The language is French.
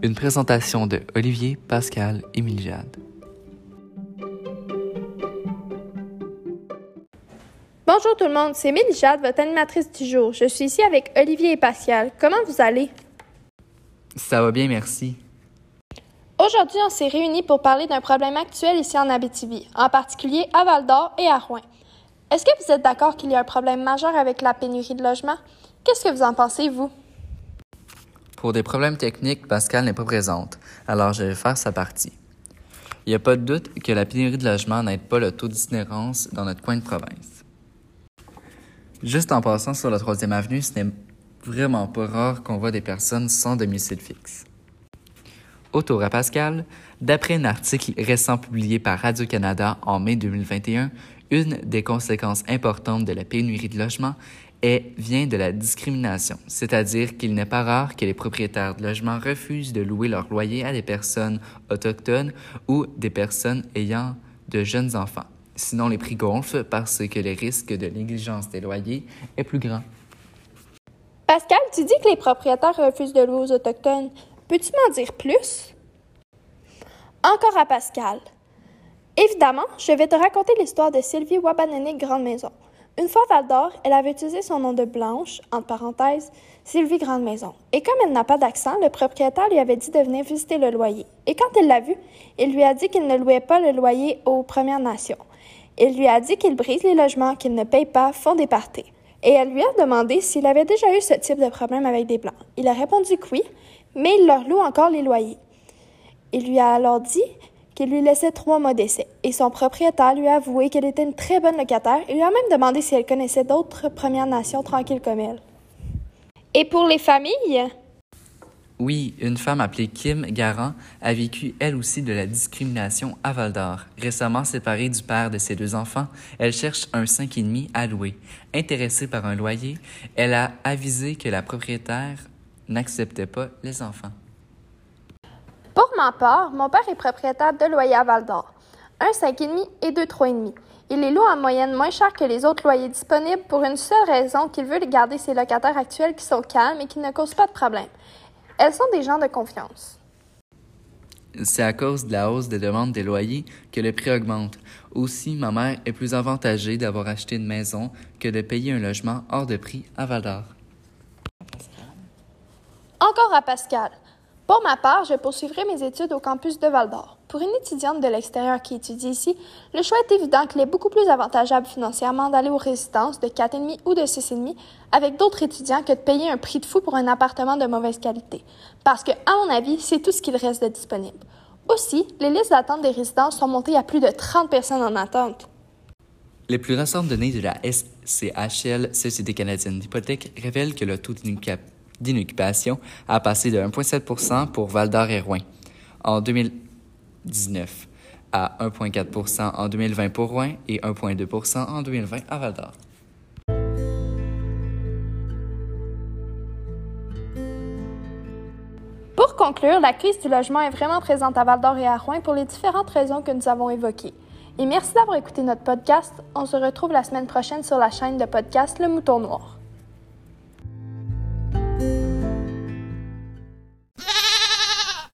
Une présentation de Olivier, Pascal et Miljade. Bonjour tout le monde, c'est Miljade, votre animatrice du jour. Je suis ici avec Olivier et Pascal. Comment vous allez? Ça va bien, merci. Aujourd'hui, on s'est réunis pour parler d'un problème actuel ici en Abitibi, en particulier à Val-d'Or et à Rouen. Est-ce que vous êtes d'accord qu'il y a un problème majeur avec la pénurie de logements? Qu'est-ce que vous en pensez, vous? Pour des problèmes techniques, Pascal n'est pas présente, alors je vais faire sa partie. Il n'y a pas de doute que la pénurie de logements n'aide pas le taux d'itinérance dans notre coin de province. Juste en passant sur la troisième avenue, ce n'est vraiment pas rare qu'on voit des personnes sans domicile fixe. Autour à Pascal, d'après un article récent publié par Radio-Canada en mai 2021, une des conséquences importantes de la pénurie de logements est, vient de la discrimination, c'est-à-dire qu'il n'est pas rare que les propriétaires de logements refusent de louer leur loyer à des personnes autochtones ou des personnes ayant de jeunes enfants. Sinon, les prix gonflent parce que le risque de négligence des loyers est plus grand. Pascal, tu dis que les propriétaires refusent de louer aux Autochtones. Peux-tu m'en dire plus? Encore à Pascal. Évidemment, je vais te raconter l'histoire de Sylvie Wabanonic Grande Maison. Une fois Val d'Or, elle avait utilisé son nom de Blanche, entre parenthèses, Sylvie Grande Maison. Et comme elle n'a pas d'accent, le propriétaire lui avait dit de venir visiter le loyer. Et quand elle l'a vu, il lui a dit qu'il ne louait pas le loyer aux Premières Nations. Il lui a dit qu'il brise les logements, qu'il ne paye pas, font des parties. Et elle lui a demandé s'il avait déjà eu ce type de problème avec des Blancs. Il a répondu que oui, mais il leur loue encore les loyers. Il lui a alors dit qu'il lui laissait trois mois d'essai. Et son propriétaire lui a avoué qu'elle était une très bonne locataire et lui a même demandé si elle connaissait d'autres Premières Nations tranquilles comme elle. Et pour les familles? Oui, une femme appelée Kim Garant a vécu elle aussi de la discrimination à Val d'Or. Récemment séparée du père de ses deux enfants, elle cherche un 5,5 à louer. Intéressée par un loyer, elle a avisé que la propriétaire n'acceptait pas les enfants. Ma part, mon père est propriétaire de loyers à Val d'Or, un 5,5 et deux 3,5. Il les loue en moyenne moins cher que les autres loyers disponibles pour une seule raison qu'il veut garder ses locataires actuels qui sont calmes et qui ne causent pas de problème. Elles sont des gens de confiance. C'est à cause de la hausse des demandes des loyers que le prix augmente. Aussi, ma mère est plus avantagée d'avoir acheté une maison que de payer un logement hors de prix à Val d'Or. Encore à Pascal. Pour ma part, je poursuivrai mes études au campus de Val d'Or. Pour une étudiante de l'extérieur qui étudie ici, le choix est évident qu'il est beaucoup plus avantageable financièrement d'aller aux résidences de 4,5 ou de 6,5 avec d'autres étudiants que de payer un prix de fou pour un appartement de mauvaise qualité. Parce que, à mon avis, c'est tout ce qu'il reste de disponible. Aussi, les listes d'attente des résidences sont montées à plus de 30 personnes en attente. Les plus récentes données de la SCHL, Société canadienne d'hypothèque, révèlent que le taux d'inoccupation a passé de 1,7% pour Val d'Or et Rouen en 2019 à 1,4% en 2020 pour Rouen et 1,2% en 2020 à Val d'Or. Pour conclure, la crise du logement est vraiment présente à Val d'Or et à Rouen pour les différentes raisons que nous avons évoquées. Et merci d'avoir écouté notre podcast. On se retrouve la semaine prochaine sur la chaîne de podcast Le Mouton Noir.